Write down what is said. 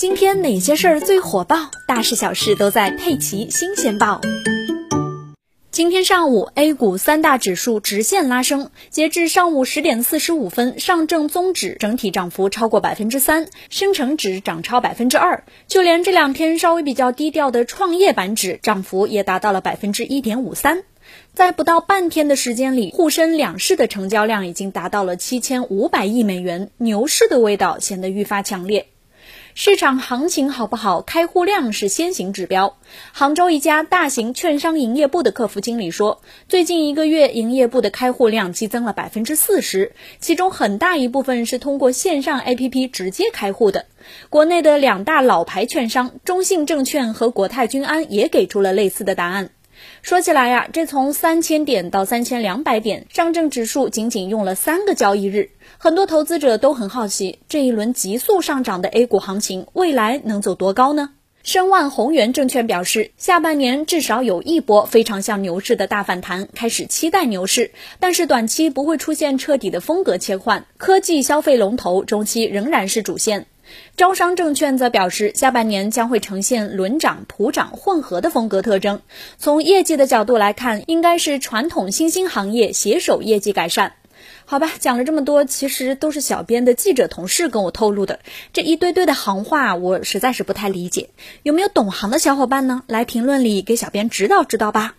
今天哪些事儿最火爆？大事小事都在《佩奇新鲜报》。今天上午，A 股三大指数直线拉升。截至上午十点四十五分，上证综指整体涨幅超过百分之三，深成指涨超百分之二，就连这两天稍微比较低调的创业板指涨幅也达到了百分之一点五三。在不到半天的时间里，沪深两市的成交量已经达到了七千五百亿美元，牛市的味道显得愈发强烈。市场行情好不好，开户量是先行指标。杭州一家大型券商营业部的客服经理说，最近一个月营业部的开户量激增了百分之四十，其中很大一部分是通过线上 APP 直接开户的。国内的两大老牌券商中信证券和国泰君安也给出了类似的答案。说起来呀，这从三千点到三千两百点，上证指数仅仅用了三个交易日。很多投资者都很好奇，这一轮急速上涨的 A 股行情，未来能走多高呢？申万宏源证券表示，下半年至少有一波非常像牛市的大反弹，开始期待牛市，但是短期不会出现彻底的风格切换，科技消费龙头中期仍然是主线。招商证券则表示，下半年将会呈现轮涨、普涨混合的风格特征。从业绩的角度来看，应该是传统新兴行业携手业绩改善。好吧，讲了这么多，其实都是小编的记者同事跟我透露的，这一堆堆的行话，我实在是不太理解。有没有懂行的小伙伴呢？来评论里给小编指导指导吧。